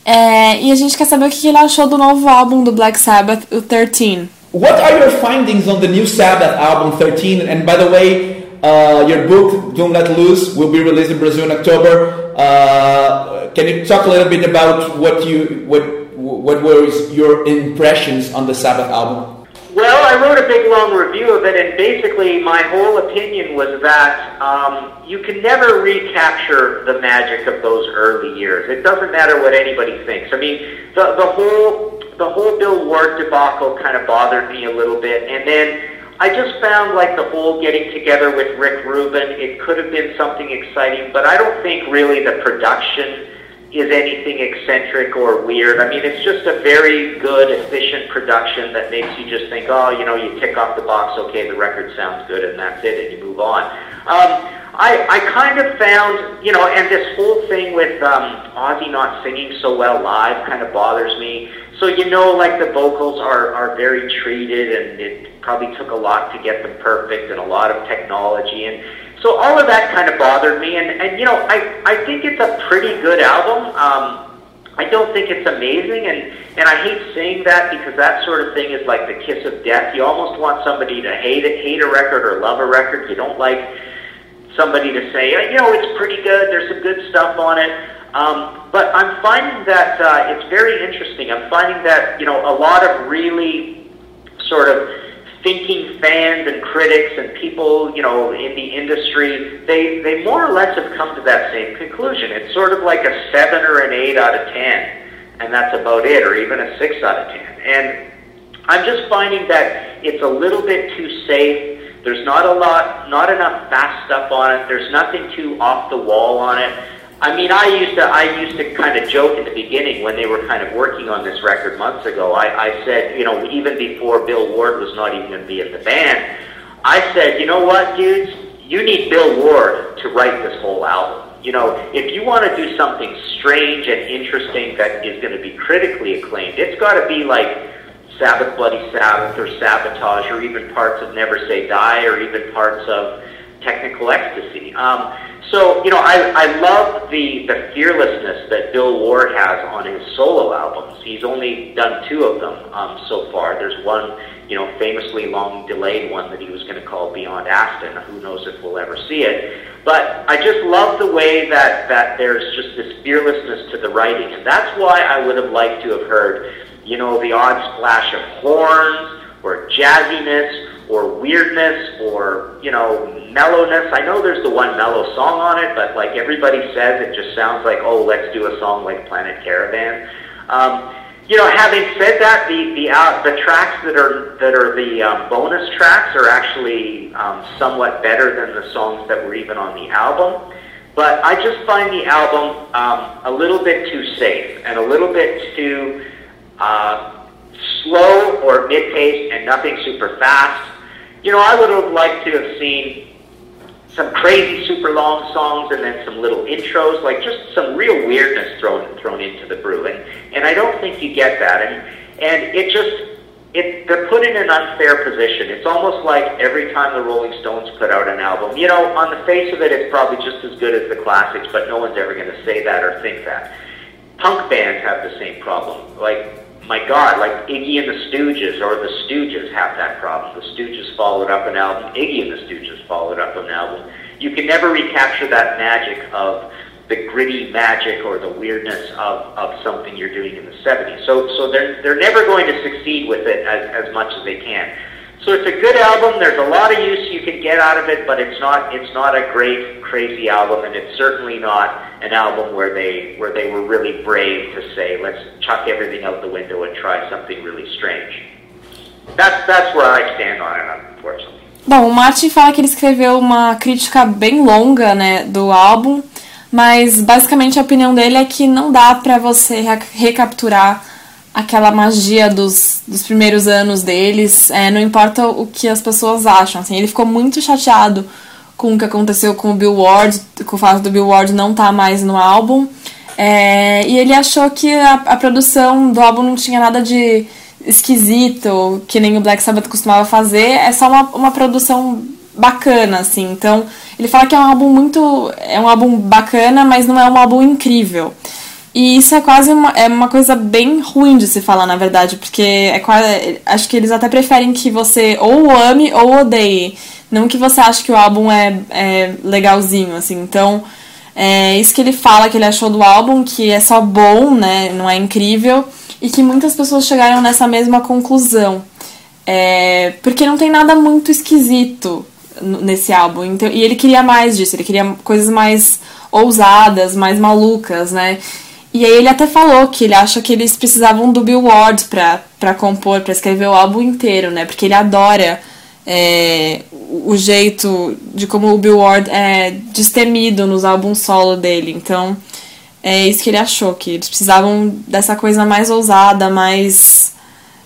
[SPEAKER 7] É, e a gente quer saber o que que ele achou do novo álbum do Black Sabbath, o 13.
[SPEAKER 6] What are your findings on the new Sabbath album 13? And by the way, uh, your book Don't Let Loose will be released in Brazil in October. Uh, can you talk a little bit about what you what what were your impressions on the Sabbath album?
[SPEAKER 1] Well, I wrote a big long review of it, and basically my whole opinion was that um, you can never recapture the magic of those early years. It doesn't matter what anybody thinks. I mean, the the whole the whole Bill Ward debacle kind of bothered me a little bit, and then I just found like the whole getting together with Rick Rubin. It could have been something exciting, but I don't think really the production is anything eccentric or weird. I mean, it's just a very good, efficient production that makes you just think, oh, you know, you tick off the box, okay, the record sounds good, and that's it, and you move on. Um, I, I kind of found, you know, and this whole thing with um, Ozzy not singing so well live kind of bothers me. So you know, like the vocals are, are very treated, and it probably took a lot to get them perfect, and a lot of technology, and so all of that kind of bothered me. And, and you know, I, I think it's a pretty good album. Um, I don't think it's amazing, and, and I hate saying that because that sort of thing is like the kiss of death. You almost want somebody to hate it, hate a record or love a record. You don't like somebody to say, "Uh, you know, it's pretty good. There's some good stuff on it. Um, but I'm finding that uh, it's very interesting. I'm finding that you know a lot of really sort of thinking fans and critics and people you know in the industry they they more or less have come to that same conclusion. It's sort of like a seven or an eight out of ten, and that's about it, or even a six out of ten. And I'm just finding that it's a little bit too safe. There's not a lot, not enough fast stuff on it. There's nothing too off the wall on it. I mean, I used to I used to kind of joke in the beginning when they were kind of working on this record months ago. I, I said, you know, even before Bill Ward was not even going to be in the band, I said, you know what, dudes, you need Bill Ward to write this whole album. You know, if you want to do something strange and interesting that is going to be critically acclaimed, it's got to be like Sabbath, Bloody Sabbath, or Sabotage, or even parts of Never Say Die, or even parts of Technical Ecstasy. Um, so, you know, I, I love the, the fearlessness that Bill Ward has on his solo albums. He's only done two of them um, so far. There's one, you know, famously long delayed one that he was going to call Beyond Aston. Who knows if we'll ever see it. But I just love the way that, that there's just this fearlessness to the writing. And that's why I would have liked to have heard, you know, the odd splash of horns or jazziness or weirdness or you know mellowness. I know there's the one mellow song on it, but like everybody says, it just sounds like oh, let's do a song like Planet Caravan. Um, you know, having said that, the the uh, the tracks that are that are the um, bonus tracks are actually um, somewhat better than the songs that were even on the album. But I just find the album um, a little bit too safe and a little bit too uh, slow or mid-paced and nothing super fast. You know, I would have liked to have seen some crazy super long songs and then some little intros, like just some real weirdness thrown thrown into the brew. And and I don't think you get that. And and it just it they're put in an unfair position. It's almost like every time the Rolling Stones put out an album, you know, on the face of it, it's probably just as good as the classics, but no one's ever going to say that or think that. Punk bands have the same problem. Like my God, like Iggy and the Stooges or the Stooges have that problem. The Stooges followed up an album. Iggy and the Stooges followed up an album. You can never recapture that magic of the gritty magic or the weirdness of, of something you're doing in the 70s. So, so they're, they're never going to succeed with it as, as much as they can. So it's a good album. There's a lot of use you can get out of it, but it's not it's not a great crazy album, and it's certainly not an album where they where they were really brave to say let's chuck everything out the window and try something really strange. That's that's where I stand on it, unfortunately.
[SPEAKER 7] Bom, o Martin fala que ele escreveu uma crítica bem longa, né, do álbum, mas basicamente a opinião dele é que não dá pra você recapturar aquela magia dos, dos primeiros anos deles, é, não importa o que as pessoas acham. Assim, ele ficou muito chateado com o que aconteceu com o Bill Ward, com o fato do Bill Ward não estar tá mais no álbum. É, e ele achou que a, a, produção do álbum não tinha nada de esquisito, que nem o Black Sabbath costumava fazer, é só uma, uma produção bacana, assim. Então, ele fala que é um álbum muito. É um álbum bacana, mas não é um álbum incrível. E isso é quase uma, é uma coisa bem ruim de se falar, na verdade, porque é quase, acho que eles até preferem que você ou ame ou odeie, não que você ache que o álbum é, é legalzinho, assim. Então, é isso que ele fala que ele achou do álbum, que é só bom, né, não é incrível, e que muitas pessoas chegaram nessa mesma conclusão. É, porque não tem nada muito esquisito nesse álbum. Então, e ele queria mais disso, ele queria coisas mais ousadas, mais malucas, né? E aí ele até falou que ele acha que eles precisavam do Bill Ward pra, pra compor, pra escrever o álbum inteiro, né? Porque ele adora é, o jeito de como o Bill Ward é destemido nos álbuns solo dele. Então é isso que ele achou, que eles precisavam dessa coisa mais ousada, mais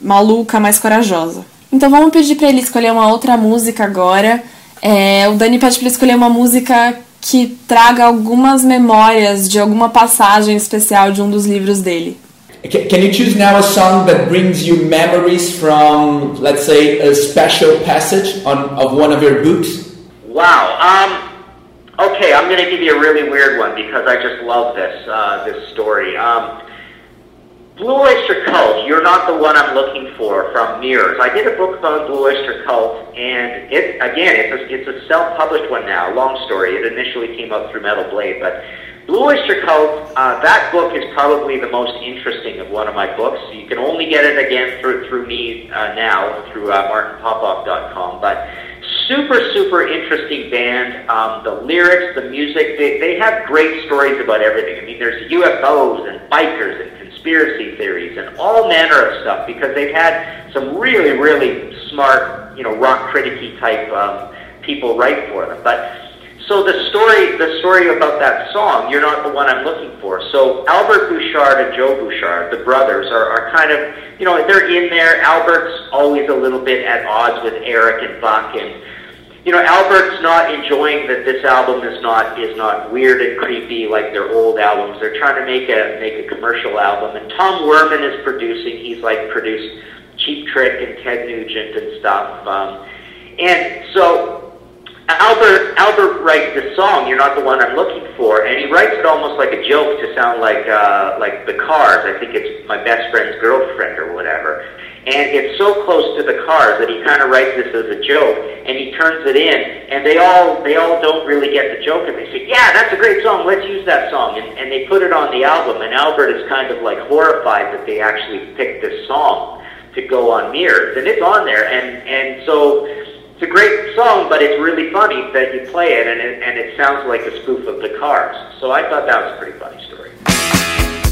[SPEAKER 7] maluca, mais corajosa. Então vamos pedir para ele escolher uma outra música agora. É, o Dani pede para ele escolher uma música que traga algumas memórias de alguma passagem especial de um dos livros dele.
[SPEAKER 6] Can you choose now a song that brings you memories from, let's say, a special passage on, of one of your books?
[SPEAKER 1] Wow. Um, okay, I'm going to give you a really weird one because I just love this uh, this story. Um, Blue Oyster Cult, You're Not the One I'm Looking For from Mirrors. I did a book about Blue Oyster Cult, and it again, it's a, it's a self-published one now. Long story. It initially came out through Metal Blade, but Blue Oyster Cult, uh, that book is probably the most interesting of one of my books. You can only get it again through through me uh, now through uh, martinpopoff.com, but super super interesting band. Um, the lyrics, the music, they, they have great stories about everything. I mean, there's UFOs and bikers and conspiracy theories and all manner of stuff because they've had some really, really smart, you know, rock criticky type um, people write for them. But
[SPEAKER 9] so the story, the story about that song, "You're Not the One I'm Looking For." So Albert Bouchard and Joe Bouchard, the brothers, are, are kind of, you know, they're in there. Albert's always a little bit at odds with Eric and Buck, and you know, Albert's not enjoying that this album is not is not weird and creepy like their old albums. They're trying to make a make a commercial album, and Tom Werman is producing. He's like produced Cheap Trick and Ted Nugent and stuff. Um, and so Albert Albert writes this song, "You're Not the One I'm Looking For," and he writes it almost like a joke to sound like uh, like the Cars. I think it's my best friend's girlfriend or whatever. And it's so close to the Cars that he kind of writes this as a joke, and he turns it in, and they all they all don't really get the joke, and they say, "Yeah, that's a great song. Let's use that song." And, and they put it on the album, and Albert is kind of like horrified that they actually picked this song to go on Mirrors, and it's on there, and and so it's a great song, but it's really funny that you play it and, it and it sounds like a spoof of the Cars. So I thought that was a pretty funny story.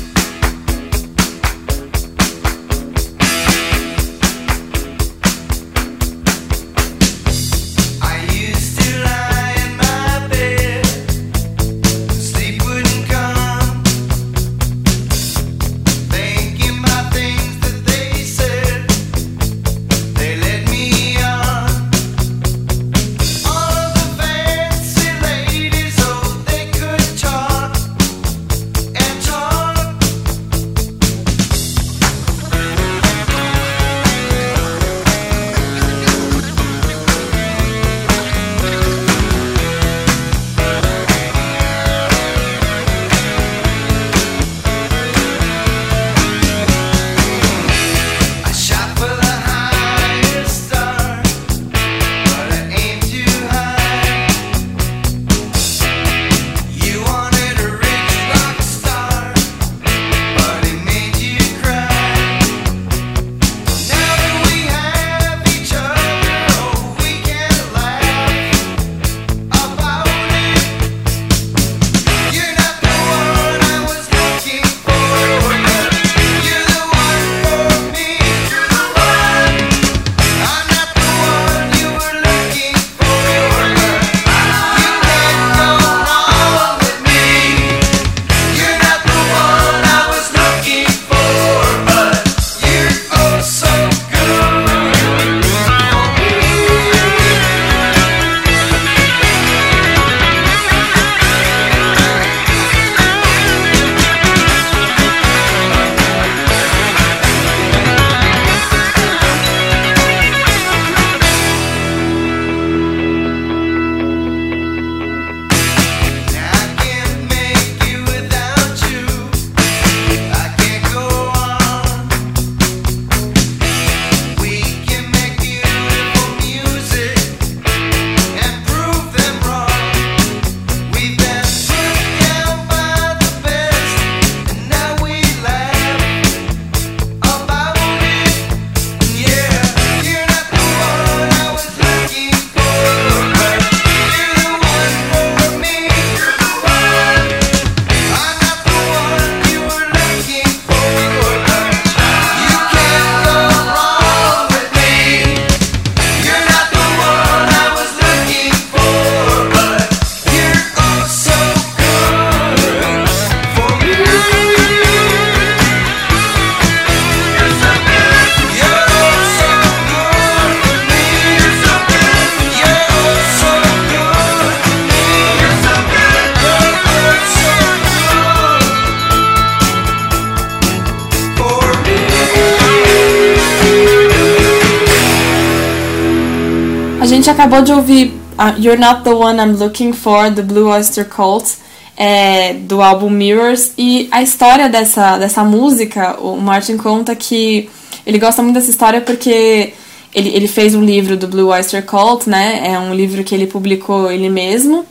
[SPEAKER 7] Ouvir a You're Not the One I'm Looking For, do Blue Oyster Cult, é, do álbum Mirrors. E a história dessa, dessa música, o Martin conta que ele gosta muito dessa história porque ele, ele fez um livro do Blue Oyster Cult, né? É um livro que ele publicou ele mesmo.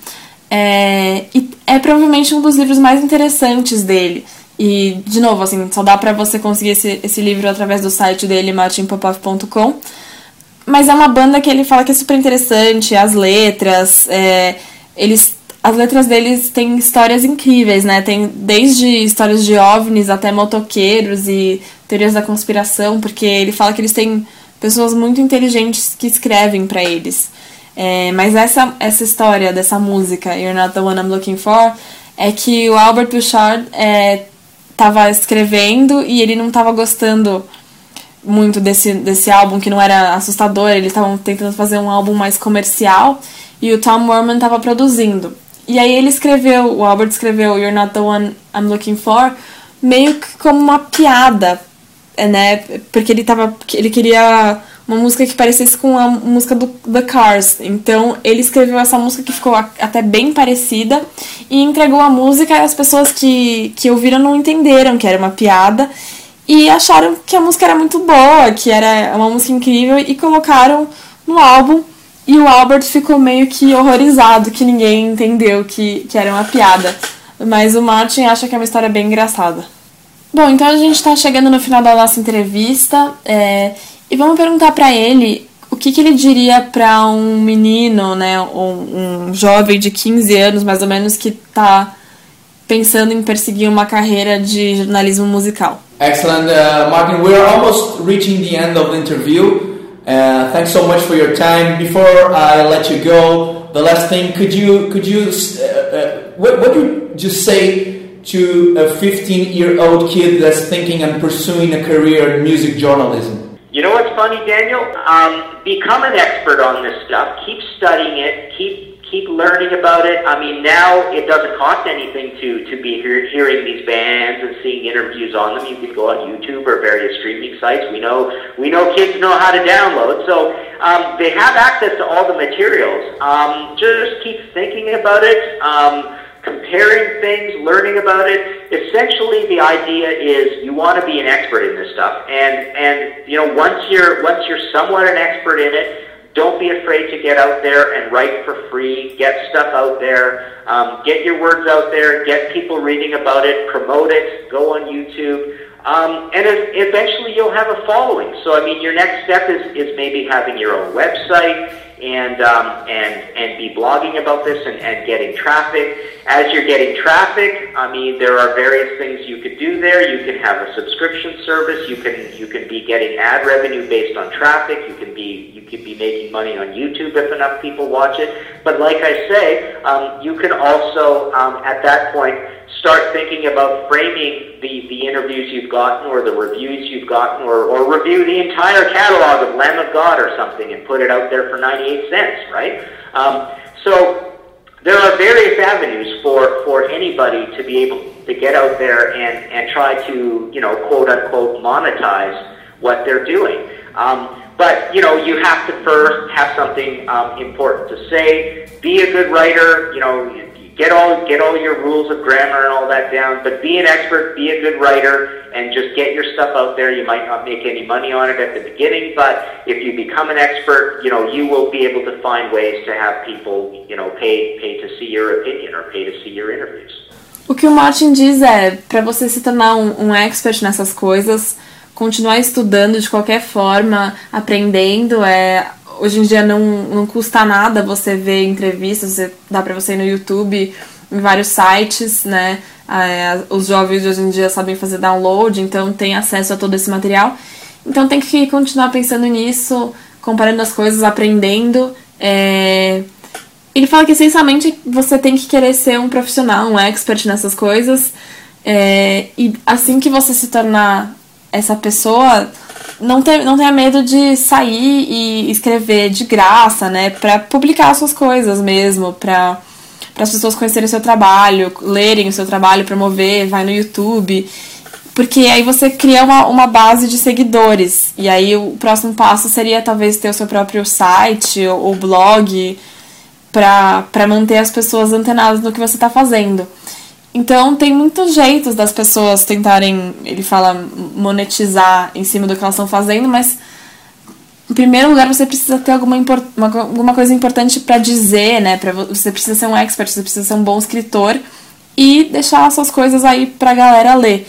[SPEAKER 7] É, e é provavelmente um dos livros mais interessantes dele. E, de novo, assim, só dá pra você conseguir esse, esse livro através do site dele, martinpopoff.com. Mas é uma banda que ele fala que é super interessante, as letras, é, eles, as letras deles têm histórias incríveis, né? Tem desde histórias de ovnis até motoqueiros e teorias da conspiração, porque ele fala que eles têm pessoas muito inteligentes que escrevem pra eles. É, mas essa, essa história dessa música, You're Not the One I'm Looking For, é que o Albert Bouchard é, tava escrevendo e ele não tava gostando muito desse, desse álbum que não era assustador, eles estavam tentando fazer um álbum mais comercial e o Tom Morman tava produzindo. E aí ele escreveu, o Albert escreveu You're Not the One I'm Looking For, meio que como uma piada, né? Porque ele tava. ele queria uma música que parecesse com a música do The Cars. Então ele escreveu essa música que ficou até bem parecida e entregou a música e as pessoas que, que ouviram não entenderam que era uma piada e acharam que a música era muito boa, que era uma música incrível e colocaram no álbum. E o Albert ficou meio que horrorizado que ninguém entendeu que, que era uma piada. Mas o Martin acha que é uma história bem engraçada. Bom, então a gente está chegando no final da nossa entrevista é, e vamos perguntar para ele o que, que ele diria para um menino, né, um, um jovem de 15 anos mais ou menos que está pensando em perseguir uma carreira de jornalismo musical.
[SPEAKER 6] Excellent, uh, Martin. We are almost reaching the end of the interview. Uh, thanks so much for your time. Before I let you go, the last thing, could you could you uh, uh, what what you just say to a 15 year old kid that's thinking and pursuing a career in music journalism?
[SPEAKER 1] You know what's funny, Daniel? Um, become an expert on this stuff. Keep studying it. Keep keep learning about it. I mean, now it doesn't cost anything to to be hear, hearing these bands and seeing interviews on them. You can go on YouTube or various streaming sites. We know we know kids know how to download, so um, they have access to all the materials. Um, just keep thinking about it. Um, comparing things, learning about it. Essentially, the idea is you want to be an expert in this stuff, and and you know once you're once you're somewhat an expert in it, don't be afraid to get out there and write for free. Get stuff out there. Um, get your words out there. Get people reading about it. Promote it. Go on YouTube. Um, and eventually you'll have a following. So, I mean, your next step is, is maybe having your own website and um, and and be blogging about this and, and getting traffic. As you're getting traffic, I mean, there are various things you could do there. You can have a subscription service. You can you can be getting ad revenue based on traffic. You can be you could be making money on YouTube if enough people watch it. But like I say, um, you can also um, at that point start thinking about framing the, the interviews you've gotten or the reviews you've gotten or, or review the entire catalog of Lamb of God or something and put it out there for 90 $0.98, right? Um, so there are various avenues for, for anybody to be able to get out there and, and try to, you know, quote unquote, monetize what they're doing. Um, but you know, you have to first have something um, important to say. Be a good writer. You know, get all get all your rules of grammar and all that down, but be an expert, be a good writer, and just get your stuff out there. You might not make any money on it at the beginning, but if you become an expert, you know you will be able to find ways to have people, you know, pay pay to see your opinion or pay to see your interviews.
[SPEAKER 7] O que o Martin diz é, para você se tornar um, um expert nessas coisas, continuar estudando de qualquer forma, aprendendo, é hoje em dia não, não custa nada você ver entrevistas, você, dá para você ir no YouTube, em vários sites, né? É, os jovens de hoje em dia sabem fazer download, então tem acesso a todo esse material. Então tem que continuar pensando nisso, comparando as coisas, aprendendo. É... Ele fala que essencialmente você tem que querer ser um profissional, um expert nessas coisas. É... E assim que você se tornar essa pessoa, não, ter, não tenha medo de sair e escrever de graça, né? Pra publicar suas coisas mesmo, pra, pra as pessoas conhecerem o seu trabalho, lerem o seu trabalho, promover, vai no YouTube. Porque aí você cria uma, uma base de seguidores. E aí o próximo passo seria talvez ter o seu próprio site ou, ou blog para manter as pessoas antenadas no que você está fazendo. Então tem muitos jeitos das pessoas tentarem, ele fala, monetizar em cima do que elas estão fazendo, mas em primeiro lugar você precisa ter alguma, uma, alguma coisa importante para dizer, né? Pra, você precisa ser um expert, você precisa ser um bom escritor e deixar suas coisas aí pra galera ler.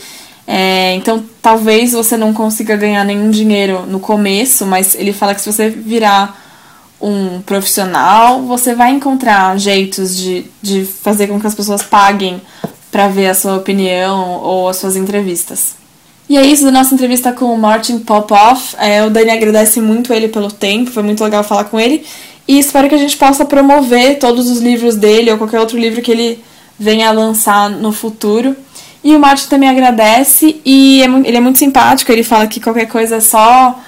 [SPEAKER 7] É, então talvez você não consiga ganhar nenhum dinheiro no começo, mas ele fala que se você virar um profissional, você vai encontrar jeitos de, de fazer com que as pessoas paguem para ver a sua opinião ou as suas entrevistas. E é isso da nossa entrevista com o Martin Popoff. É, o Dani agradece muito ele pelo tempo, foi muito legal falar com ele. E espero que a gente possa promover todos os livros dele ou qualquer outro livro que ele venha a lançar no futuro. E o Martin também agradece e é ele é muito simpático, ele fala que qualquer coisa é só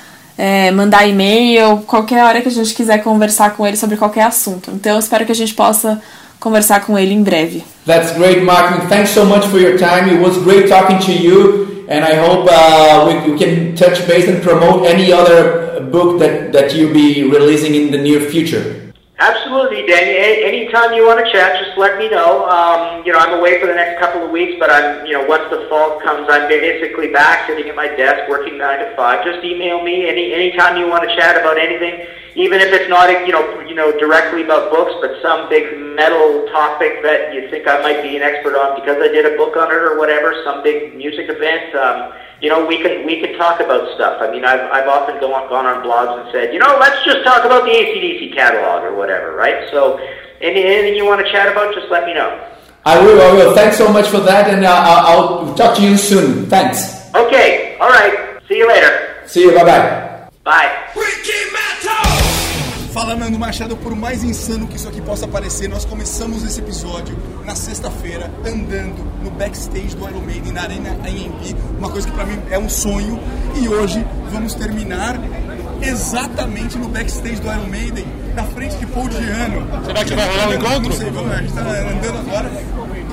[SPEAKER 7] é, mandar e-mail, qualquer hora que a gente quiser conversar com ele sobre qualquer assunto. Então eu espero que a gente possa conversar com ele em breve.
[SPEAKER 6] That's great, Martin. Thanks so much for your time. It was great talking to you, and I hope uh, we, we can touch base and promote any other book that, that you'll be releasing in the near future.
[SPEAKER 1] Absolutely, Danny. Anytime you want to chat, just let me know. Um, you know, I'm away for the next couple of weeks, but I'm, you know, once the fall comes, I'm basically back sitting at my desk working nine to five. Just email me any anytime you want to chat about anything, even if it's not, you know, you know, directly about books, but some big metal topic that you think I might be an expert on because I did a book on it or whatever. Some big music event. Um, you know, we can we can talk about stuff. I mean, I've I've often gone gone on blogs and said, you know, let's just talk about the ACDC catalog or whatever, right? So, any, anything you want to chat about, just let me know.
[SPEAKER 6] I will, I will. Thanks so much for that, and uh, I'll, I'll talk to you soon. Thanks.
[SPEAKER 1] Okay, all right. See you later.
[SPEAKER 6] See you. Bye bye.
[SPEAKER 1] Bye.
[SPEAKER 3] Fala Nando Machado, por mais insano que isso aqui possa parecer, nós começamos esse episódio na sexta-feira andando no backstage do Iron Maiden na Arena AMP, uma coisa que pra mim é um sonho, e hoje vamos terminar exatamente no backstage do Iron Maiden, na frente de Paul Diano.
[SPEAKER 4] Será que vai rolar um encontro?
[SPEAKER 3] Não sei, vamos, a gente tá andando agora.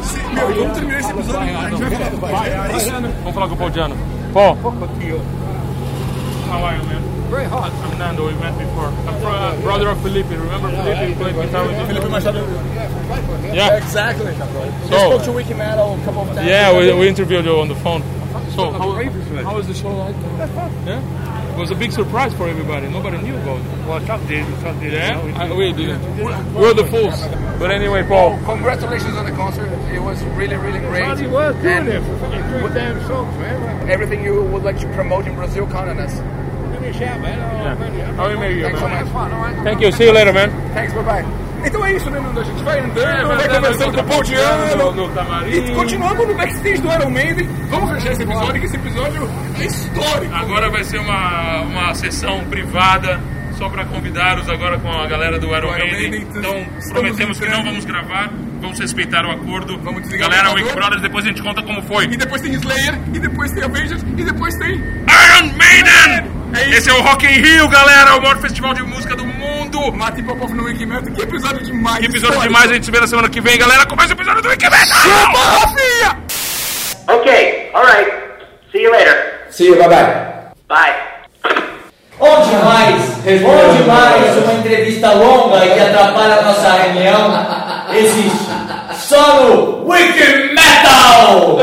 [SPEAKER 3] Se- Meu, vamos terminar esse episódio, a gente vai falar do Paul Diano?
[SPEAKER 4] Vamos falar com o Paul Diano. Paul. How are you, man? Very hot. I'm Nando. We met before. I'm fro- uh, brother of Felipe. Remember Felipe? He played guitar with you.
[SPEAKER 3] Felipe Machado.
[SPEAKER 4] Yeah.
[SPEAKER 3] Exactly.
[SPEAKER 4] So,
[SPEAKER 3] to Wiki Metal a couple of times.
[SPEAKER 4] yeah, we, we interviewed you on the phone. So, how, how was the show like? Yeah. It was a big surprise for everybody. Nobody knew about it. Well, Chuck did. Chuck did. Yeah, I, we didn't. We're the fools. But anyway, Paul.
[SPEAKER 10] Congratulations on the concert. It was really, really great.
[SPEAKER 11] Well, he was doing
[SPEAKER 10] And
[SPEAKER 11] it for three damn songs, man.
[SPEAKER 10] Everything you would like to promote in Brazil, count on us.
[SPEAKER 11] Give me a shout, man.
[SPEAKER 4] Yeah. How make you,
[SPEAKER 10] Thanks so
[SPEAKER 4] man?
[SPEAKER 10] All right.
[SPEAKER 4] Thank you. See you later, man.
[SPEAKER 10] Thanks, bye bye.
[SPEAKER 3] Então é isso, né, Nando? A gente vai andando,
[SPEAKER 4] É, vai
[SPEAKER 3] vai
[SPEAKER 4] andando,
[SPEAKER 3] conversando com o Paul
[SPEAKER 4] no,
[SPEAKER 3] Diano. E continuamos no backstage do Iron Maiden. Vamos fechar esse episódio, que esse episódio é histórico.
[SPEAKER 4] Agora vai ser uma, uma sessão privada só para convidá-los agora com a galera do Iron
[SPEAKER 3] Iron
[SPEAKER 4] Maiden. Então
[SPEAKER 3] estamos
[SPEAKER 4] prometemos que não vamos gravar, vamos respeitar o acordo.
[SPEAKER 3] Vamos desligar
[SPEAKER 4] galera
[SPEAKER 3] o
[SPEAKER 4] Wake. Brothers, depois a gente conta como foi.
[SPEAKER 3] E depois tem Slayer, e depois tem Avengers, e depois tem...
[SPEAKER 4] Iron Maiden!
[SPEAKER 3] É isso.
[SPEAKER 4] Esse é o Rock in Rio, galera, o maior festival de música do mundo.
[SPEAKER 3] Mate Popov no Wikimedia. Que episódio demais.
[SPEAKER 4] Que episódio
[SPEAKER 3] histórico.
[SPEAKER 4] demais, a gente se vê na semana que vem, galera. Começa o episódio do Wikimedia!
[SPEAKER 3] Chupa, Rafinha!
[SPEAKER 1] Okay, all right. See you later.
[SPEAKER 6] See you. Bye bye.
[SPEAKER 1] Bye.
[SPEAKER 5] Bom demais, bom demais, uma entrevista longa e que atrapalha a nossa reunião. Existe. Só no Wiki Metal!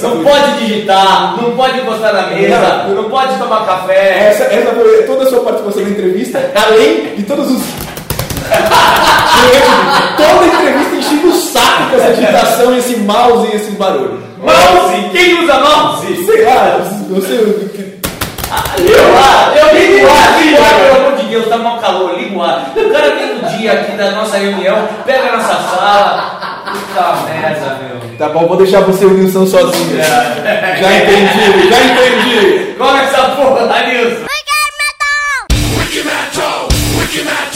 [SPEAKER 5] Não pode digitar, não pode encostar na mesa, não pode tomar café.
[SPEAKER 3] Essa, essa foi toda a sua participação na entrevista, além de todos os. toda a entrevista enchendo o saco com essa agitação, esse mouse e esses barulhos.
[SPEAKER 5] Mouse? Quem usa mouse?
[SPEAKER 3] Sei lá, não sei o que.
[SPEAKER 5] Eu lá, eu ligo ar, ligo ar, pelo amor de Deus, tá mal calor, ligo o ar. O cara vem no dia aqui da nossa reunião, pega a nossa sala. Merda, meu.
[SPEAKER 6] Tá bom, vou deixar você e o Nilson sozinho. É. Já entendi, já entendi.
[SPEAKER 5] Qual essa porra da Nilson? Wiki Metal! Wiki Metal! Wiki Metal!